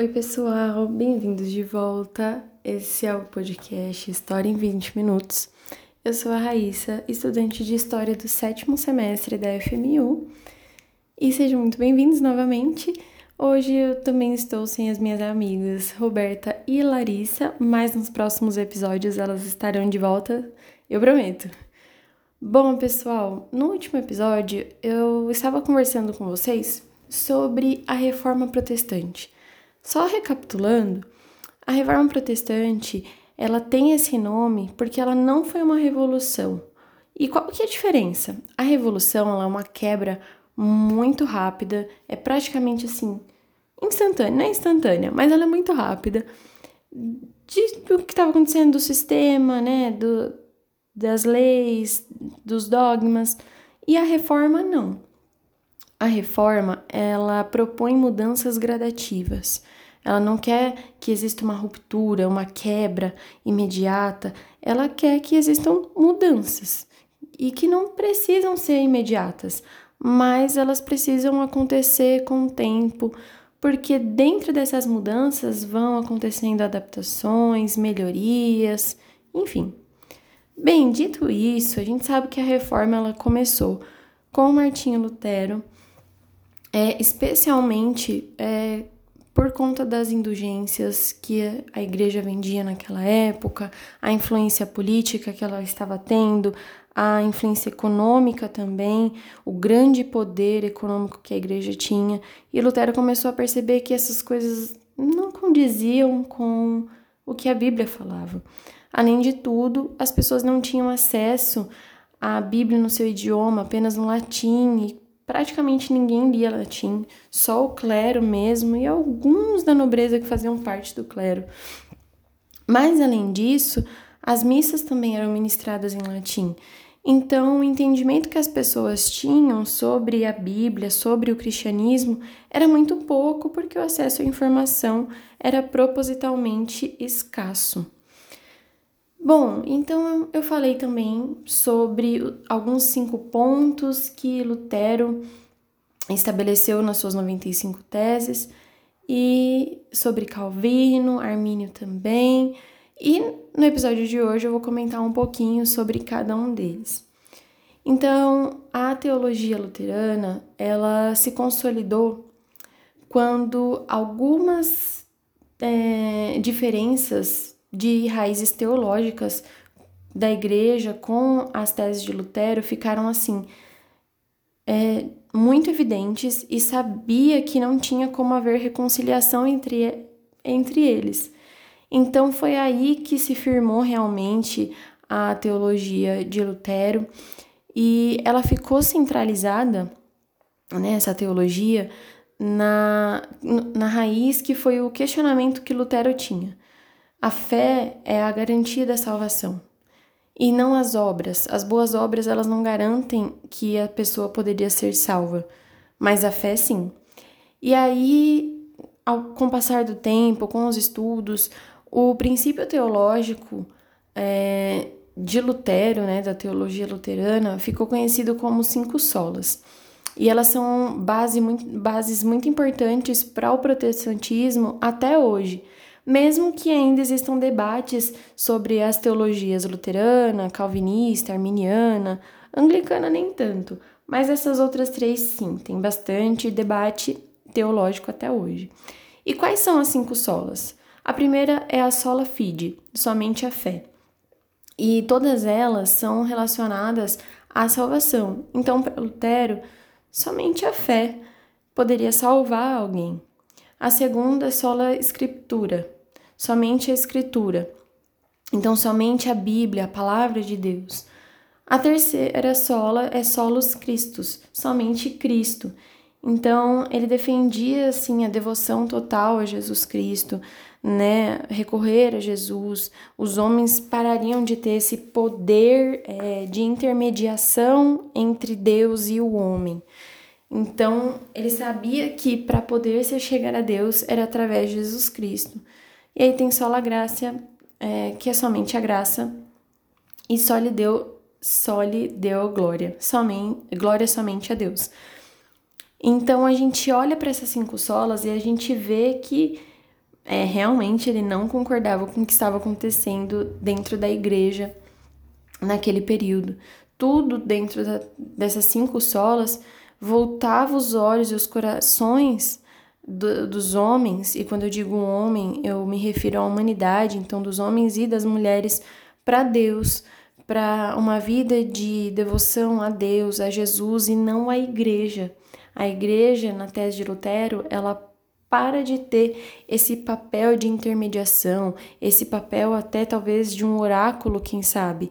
Oi, pessoal, bem-vindos de volta. Esse é o podcast História em 20 Minutos. Eu sou a Raíssa, estudante de História do sétimo semestre da FMU, e sejam muito bem-vindos novamente. Hoje eu também estou sem as minhas amigas Roberta e Larissa, mas nos próximos episódios elas estarão de volta, eu prometo. Bom, pessoal, no último episódio eu estava conversando com vocês sobre a reforma protestante. Só recapitulando, a Reforma Protestante, ela tem esse nome porque ela não foi uma revolução. E qual que é a diferença? A revolução é uma quebra muito rápida, é praticamente assim, instantânea, não é instantânea, mas ela é muito rápida de, do que estava acontecendo do sistema, né, do, das leis, dos dogmas. E a reforma não. A reforma, ela propõe mudanças gradativas. Ela não quer que exista uma ruptura, uma quebra imediata. Ela quer que existam mudanças e que não precisam ser imediatas, mas elas precisam acontecer com o tempo, porque dentro dessas mudanças vão acontecendo adaptações, melhorias, enfim. Bem, dito isso, a gente sabe que a reforma ela começou com Martinho Lutero, é, especialmente é, por conta das indulgências que a igreja vendia naquela época, a influência política que ela estava tendo, a influência econômica também, o grande poder econômico que a igreja tinha. E Lutero começou a perceber que essas coisas não condiziam com o que a Bíblia falava. Além de tudo, as pessoas não tinham acesso à Bíblia no seu idioma, apenas no latim, e praticamente ninguém lia latim, só o clero mesmo e alguns da nobreza que faziam parte do clero. Mas além disso, as missas também eram ministradas em latim. Então, o entendimento que as pessoas tinham sobre a Bíblia, sobre o cristianismo, era muito pouco porque o acesso à informação era propositalmente escasso. Bom, então eu falei também sobre alguns cinco pontos que Lutero estabeleceu nas suas 95 teses e sobre Calvino, Armínio também. E no episódio de hoje eu vou comentar um pouquinho sobre cada um deles. Então, a teologia luterana, ela se consolidou quando algumas é, diferenças de raízes teológicas da igreja com as teses de Lutero ficaram assim é, muito evidentes e sabia que não tinha como haver reconciliação entre, entre eles. Então foi aí que se firmou realmente a teologia de Lutero e ela ficou centralizada, né, teologia, na, na raiz que foi o questionamento que Lutero tinha. A fé é a garantia da salvação e não as obras. As boas obras elas não garantem que a pessoa poderia ser salva, mas a fé sim. E aí, ao, com o passar do tempo, com os estudos, o princípio teológico é, de Lutero, né, da teologia luterana, ficou conhecido como cinco solas. E elas são base muito, bases muito importantes para o protestantismo até hoje mesmo que ainda existam debates sobre as teologias luterana, calvinista, arminiana, anglicana nem tanto, mas essas outras três sim, tem bastante debate teológico até hoje. E quais são as cinco solas? A primeira é a sola fide, somente a fé. E todas elas são relacionadas à salvação. Então, para Lutero, somente a fé poderia salvar alguém. A segunda é sola escritura, somente a Escritura. Então, somente a Bíblia, a palavra de Deus. A terceira sola é solos Christus, somente Cristo. Então, ele defendia assim a devoção total a Jesus Cristo, né? Recorrer a Jesus. Os homens parariam de ter esse poder é, de intermediação entre Deus e o homem. Então, ele sabia que para poder se chegar a Deus era através de Jesus Cristo. E aí tem só a graça, é, que é somente a graça, e só lhe deu, só lhe deu glória, somente, glória somente a Deus. Então a gente olha para essas cinco solas e a gente vê que é, realmente ele não concordava com o que estava acontecendo dentro da igreja naquele período. Tudo dentro da, dessas cinco solas voltava os olhos e os corações do, dos homens, e quando eu digo homem, eu me refiro à humanidade, então dos homens e das mulheres, para Deus, para uma vida de devoção a Deus, a Jesus e não à igreja. A igreja, na tese de Lutero, ela para de ter esse papel de intermediação, esse papel até talvez de um oráculo, quem sabe.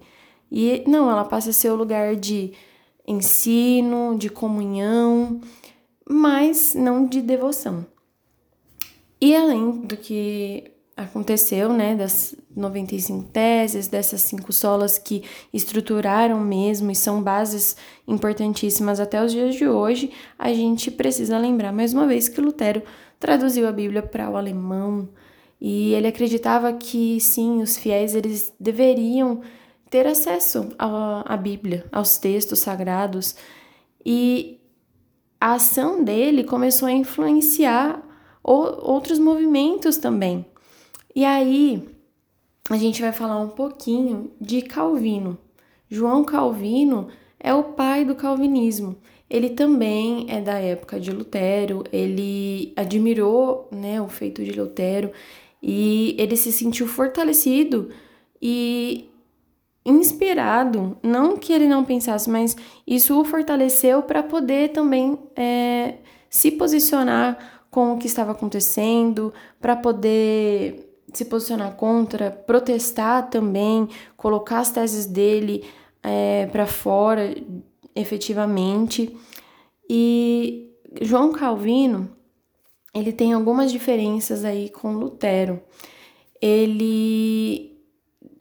E não, ela passa a ser o lugar de ensino, de comunhão, mas não de devoção. E além do que aconteceu, né, das 95 teses, dessas cinco solas que estruturaram mesmo e são bases importantíssimas até os dias de hoje, a gente precisa lembrar mais uma vez que Lutero traduziu a Bíblia para o alemão e ele acreditava que sim, os fiéis eles deveriam ter acesso à, Bíblia, aos textos sagrados e a ação dele começou a influenciar outros movimentos também. E aí a gente vai falar um pouquinho de Calvino. João Calvino é o pai do calvinismo. Ele também é da época de Lutero, ele admirou né, o feito de Lutero e ele se sentiu fortalecido e inspirado. Não que ele não pensasse, mas isso o fortaleceu para poder também é, se posicionar com o que estava acontecendo, para poder se posicionar contra, protestar também, colocar as teses dele é, para fora efetivamente. E João Calvino, ele tem algumas diferenças aí com Lutero. Ele,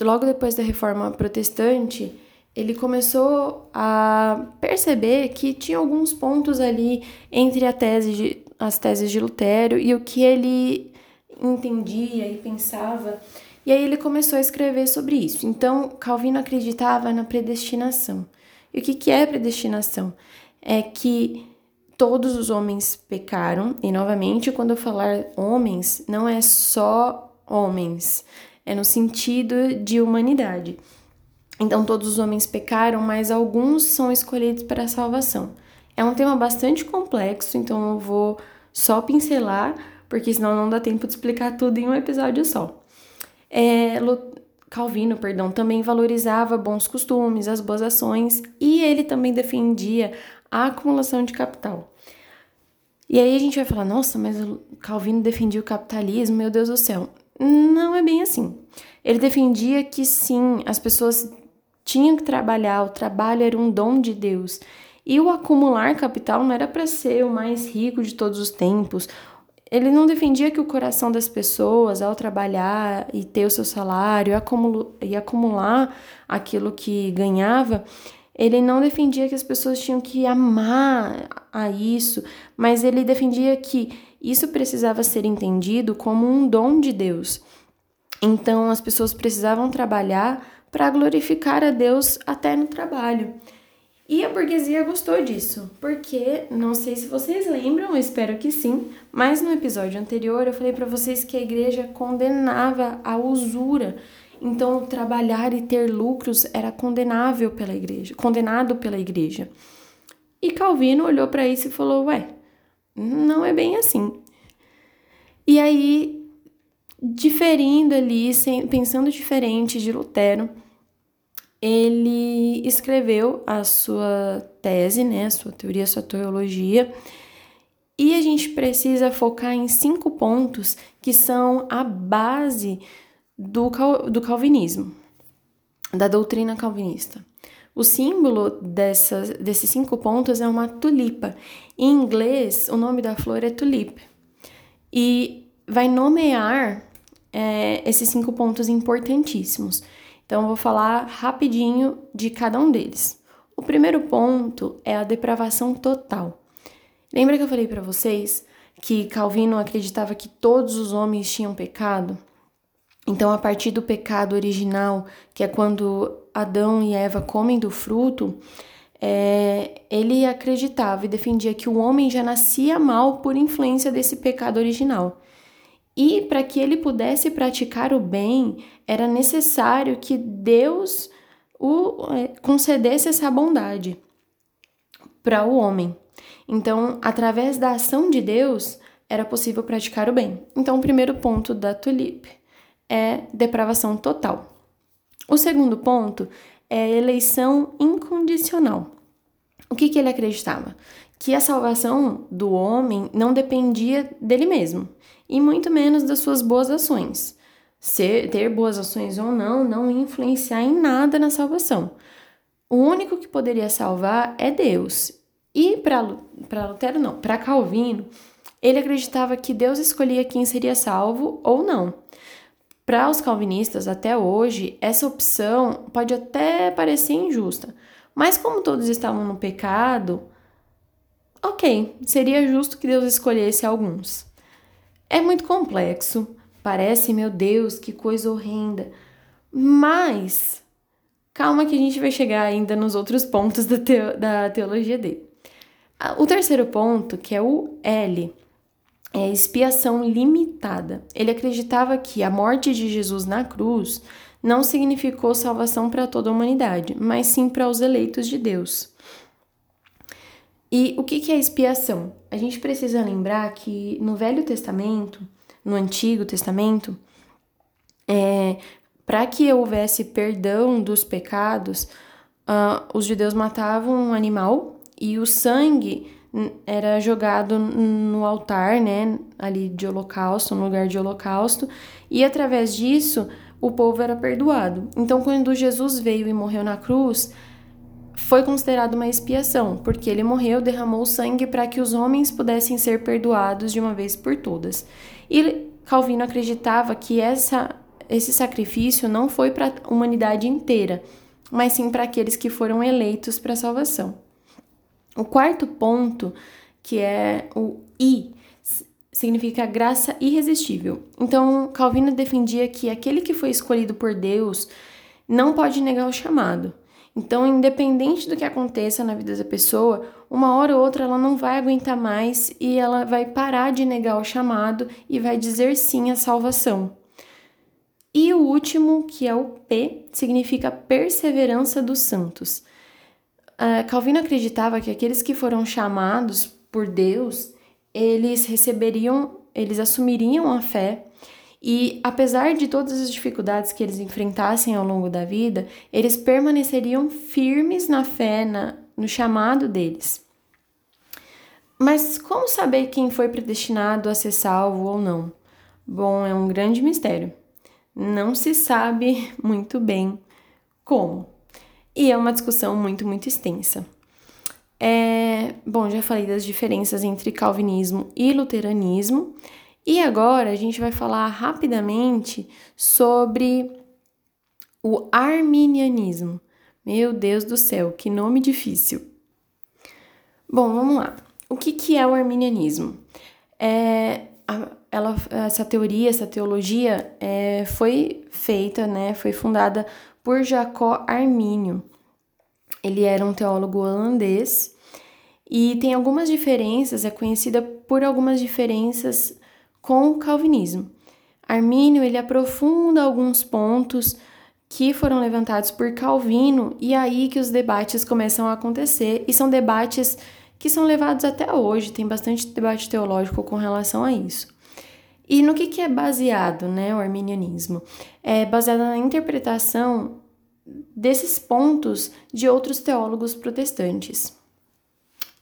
logo depois da reforma protestante, ele começou a perceber que tinha alguns pontos ali entre a tese de, as teses de Lutero e o que ele entendia e pensava. E aí ele começou a escrever sobre isso. Então, Calvino acreditava na predestinação. E o que, que é predestinação? É que todos os homens pecaram, e novamente, quando eu falar homens, não é só homens, é no sentido de humanidade. Então, todos os homens pecaram, mas alguns são escolhidos para a salvação. É um tema bastante complexo, então eu vou só pincelar, porque senão não dá tempo de explicar tudo em um episódio só. É, Calvino, perdão, também valorizava bons costumes, as boas ações e ele também defendia a acumulação de capital. E aí a gente vai falar, nossa, mas Calvino defendia o capitalismo, meu Deus do céu. Não é bem assim. Ele defendia que sim, as pessoas tinham que trabalhar, o trabalho era um dom de Deus. E o acumular capital não era para ser o mais rico de todos os tempos. Ele não defendia que o coração das pessoas, ao trabalhar e ter o seu salário e acumular aquilo que ganhava, ele não defendia que as pessoas tinham que amar a isso, mas ele defendia que isso precisava ser entendido como um dom de Deus. Então as pessoas precisavam trabalhar para glorificar a Deus até no trabalho. E a burguesia gostou disso, porque não sei se vocês lembram, espero que sim, mas no episódio anterior eu falei para vocês que a igreja condenava a usura. Então, trabalhar e ter lucros era condenável pela igreja, condenado pela igreja. E Calvino olhou para isso e falou: "Ué, não é bem assim". E aí, diferindo ali, pensando diferente de Lutero, ele escreveu a sua tese, né, sua teoria, sua teologia, e a gente precisa focar em cinco pontos que são a base do, do calvinismo, da doutrina calvinista. O símbolo dessas, desses cinco pontos é uma tulipa. Em inglês, o nome da flor é tulip. E vai nomear é, esses cinco pontos importantíssimos. Então, vou falar rapidinho de cada um deles. O primeiro ponto é a depravação total. Lembra que eu falei para vocês que Calvino acreditava que todos os homens tinham pecado? Então, a partir do pecado original, que é quando Adão e Eva comem do fruto, é, ele acreditava e defendia que o homem já nascia mal por influência desse pecado original. E para que ele pudesse praticar o bem, era necessário que Deus o é, concedesse essa bondade para o homem. Então, através da ação de Deus, era possível praticar o bem. Então, o primeiro ponto da tulipe é depravação total. O segundo ponto é eleição incondicional. O que, que ele acreditava? Que a salvação do homem não dependia dele mesmo, e muito menos das suas boas ações. Ser, ter boas ações ou não, não influenciar em nada na salvação. O único que poderia salvar é Deus. E para Lutero, não, para Calvino, ele acreditava que Deus escolhia quem seria salvo ou não. Para os calvinistas, até hoje, essa opção pode até parecer injusta, mas como todos estavam no pecado, ok, seria justo que Deus escolhesse alguns. É muito complexo, parece, meu Deus, que coisa horrenda, mas calma que a gente vai chegar ainda nos outros pontos da, teo da teologia dele. O terceiro ponto, que é o L, é, expiação limitada. Ele acreditava que a morte de Jesus na cruz não significou salvação para toda a humanidade, mas sim para os eleitos de Deus. E o que é expiação? A gente precisa lembrar que no Velho Testamento, no Antigo Testamento, é, para que houvesse perdão dos pecados, uh, os judeus matavam um animal e o sangue era jogado no altar, né, ali de holocausto, no lugar de holocausto, e através disso o povo era perdoado. Então, quando Jesus veio e morreu na cruz, foi considerado uma expiação, porque ele morreu, derramou sangue para que os homens pudessem ser perdoados de uma vez por todas. E Calvino acreditava que essa, esse sacrifício não foi para a humanidade inteira, mas sim para aqueles que foram eleitos para a salvação. O quarto ponto, que é o I, significa graça irresistível. Então, Calvino defendia que aquele que foi escolhido por Deus não pode negar o chamado. Então, independente do que aconteça na vida da pessoa, uma hora ou outra ela não vai aguentar mais e ela vai parar de negar o chamado e vai dizer sim à salvação. E o último, que é o P, significa perseverança dos santos uh, Calvino acreditava que aqueles que foram chamados por Deus, eles receberiam, eles assumiriam a fé e apesar de todas as dificuldades que eles enfrentassem ao longo da vida, eles permaneceriam firmes na fé, na, no chamado deles. Mas como saber quem foi predestinado a ser salvo ou não? Bom, é um grande mistério. Não se sabe muito bem como e é uma discussão muito, muito extensa. É, bom, já falei das diferenças entre calvinismo e luteranismo, e agora a gente vai falar rapidamente sobre o arminianismo. Meu Deus do céu, que nome difícil. Bom, vamos lá. O que, que é o arminianismo? É, ela, essa teoria, essa teologia é, foi feita, né, foi fundada por Jacó Armínio. Ele era um teólogo holandês e tem algumas diferenças, é conhecida por algumas diferenças com o calvinismo. Armínio ele aprofunda alguns pontos que foram levantados por Calvino e é aí que os debates começam a acontecer e são debates que são levados até hoje, tem bastante debate teológico com relação a isso. E no que, que é baseado né, o arminianismo? É baseado na interpretação desses pontos de outros teólogos protestantes.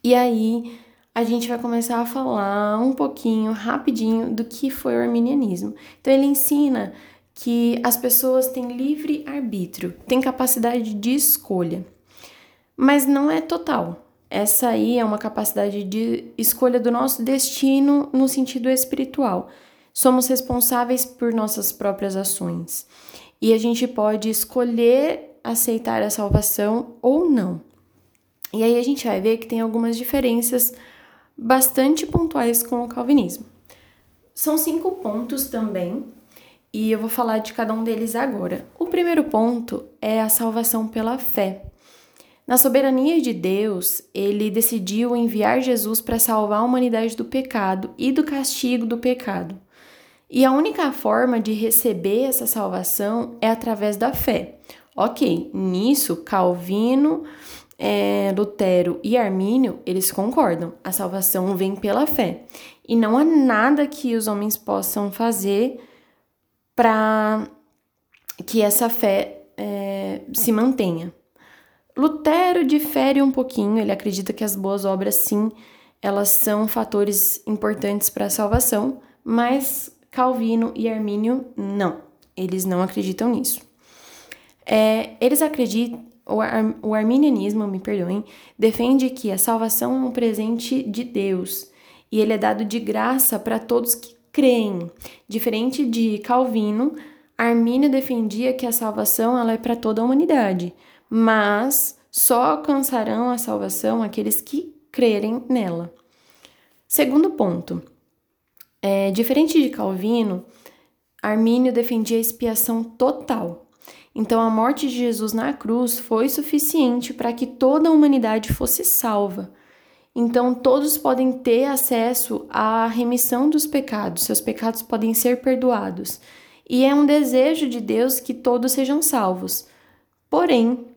E aí a gente vai começar a falar um pouquinho, rapidinho, do que foi o arminianismo. Então ele ensina que as pessoas têm livre arbítrio, têm capacidade de escolha, mas não é total. Essa aí é uma capacidade de escolha do nosso destino no sentido espiritual. Somos responsáveis por nossas próprias ações e a gente pode escolher aceitar a salvação ou não. E aí a gente vai ver que tem algumas diferenças bastante pontuais com o calvinismo. São cinco pontos também, e eu vou falar de cada um deles agora. O primeiro ponto é a salvação pela fé. Na soberania de Deus, ele decidiu enviar Jesus para salvar a humanidade do pecado e do castigo do pecado. E a única forma de receber essa salvação é através da fé. Ok, nisso Calvino, é, Lutero e Armínio eles concordam. A salvação vem pela fé e não há nada que os homens possam fazer para que essa fé é, se mantenha. Lutero difere um pouquinho, ele acredita que as boas obras, sim, elas são fatores importantes para a salvação, mas Calvino e Armínio não, eles não acreditam nisso. É, eles acreditam, o, ar, o arminianismo, me perdoem, defende que a salvação é um presente de Deus e ele é dado de graça para todos que creem. Diferente de Calvino, Armínio defendia que a salvação ela é para toda a humanidade, mas só alcançarão a salvação aqueles que crerem nela. Segundo ponto, é, diferente de Calvino, Armínio defendia a expiação total. Então, a morte de Jesus na cruz foi suficiente para que toda a humanidade fosse salva. Então, todos podem ter acesso à remissão dos pecados, seus pecados podem ser perdoados. E é um desejo de Deus que todos sejam salvos. Porém,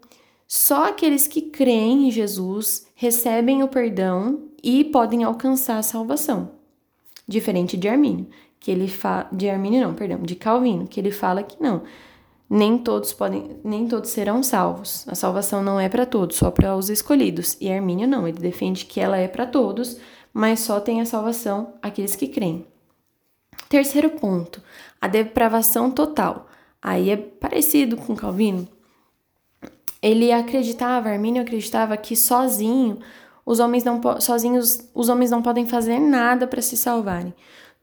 só aqueles que creem em Jesus recebem o perdão e podem alcançar a salvação. Diferente de Armínio, que ele fala de Armínio não, perdão, de Calvino, que ele fala que não. Nem todos podem, nem todos serão salvos. A salvação não é para todos, só para os escolhidos. E Armínio não, ele defende que ela é para todos, mas só tem a salvação aqueles que creem. Terceiro ponto, a depravação total. Aí é parecido com Calvino, ele acreditava, Armínio acreditava que sozinho os homens não sozinhos os homens não podem fazer nada para se salvarem.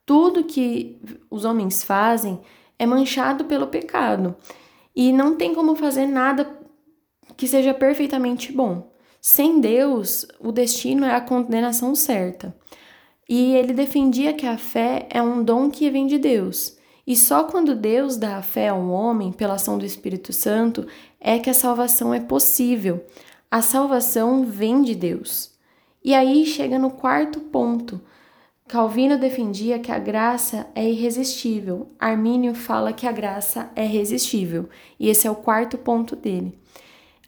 Tudo que os homens fazem é manchado pelo pecado e não tem como fazer nada que seja perfeitamente bom. Sem Deus, o destino é a condenação certa. E ele defendia que a fé é um dom que vem de Deus. E só quando Deus dá a fé a um homem, pela ação do Espírito Santo, é que a salvação é possível. A salvação vem de Deus. E aí chega no quarto ponto. Calvino defendia que a graça é irresistível. Armínio fala que a graça é resistível. E esse é o quarto ponto dele.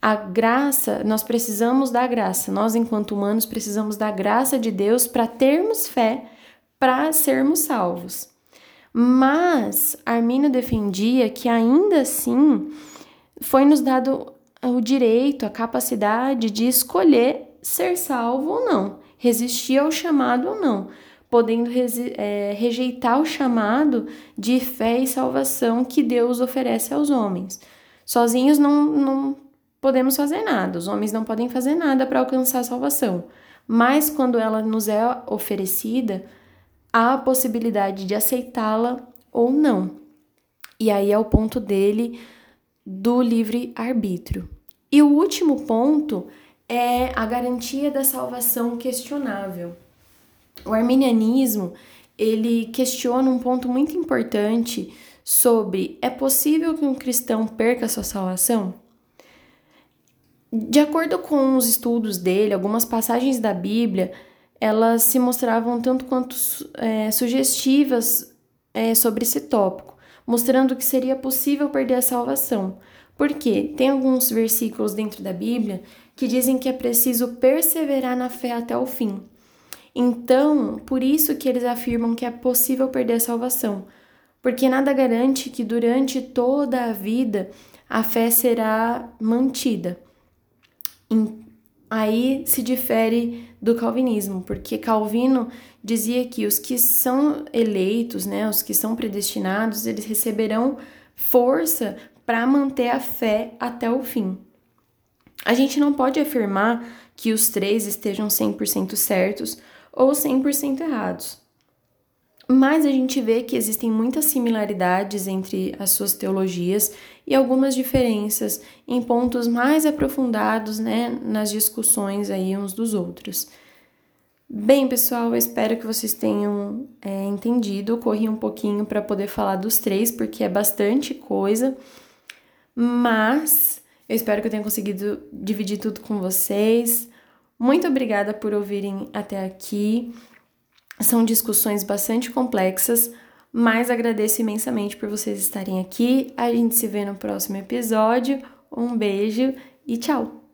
A graça, nós precisamos da graça. Nós, enquanto humanos, precisamos da graça de Deus para termos fé, para sermos salvos. Mas Armínio defendia que ainda assim foi nos dado o direito, a capacidade de escolher ser salvo ou não, resistir ao chamado ou não, podendo é, rejeitar o chamado de fé e salvação que Deus oferece aos homens. Sozinhos não, não podemos fazer nada, os homens não podem fazer nada para alcançar a salvação, mas quando ela nos é oferecida, há a possibilidade de aceitá-la ou não. E aí é o ponto dele do livre arbítrio. E o último ponto é a garantia da salvação questionável. O arminianismo, ele questiona um ponto muito importante sobre é possível que um cristão perca sua salvação? De acordo com os estudos dele, algumas passagens da Bíblia elas se mostravam tanto quanto é, sugestivas é, sobre esse tópico, mostrando que seria possível perder a salvação. Porque tem alguns versículos dentro da Bíblia que dizem que é preciso perseverar na fé até o fim. Então, por isso que eles afirmam que é possível perder a salvação, porque nada garante que durante toda a vida a fé será mantida. Aí se difere do calvinismo, porque Calvino dizia que os que são eleitos, né, os que são predestinados, eles receberão força para manter a fé até o fim. A gente não pode afirmar que os três estejam 100% certos ou 100% errados. Mas a gente vê que existem muitas similaridades entre as suas teologias e algumas diferenças em pontos mais aprofundados, né, nas discussões aí uns dos outros. Bem, pessoal, eu espero que vocês tenham é, entendido. Corri um pouquinho para poder falar dos três, porque é bastante coisa, mas eu espero que eu tenha conseguido dividir tudo com vocês. Muito obrigada por ouvirem até aqui. São discussões bastante complexas, mas agradeço imensamente por vocês estarem aqui. A gente se vê no próximo episódio. Um beijo e tchau!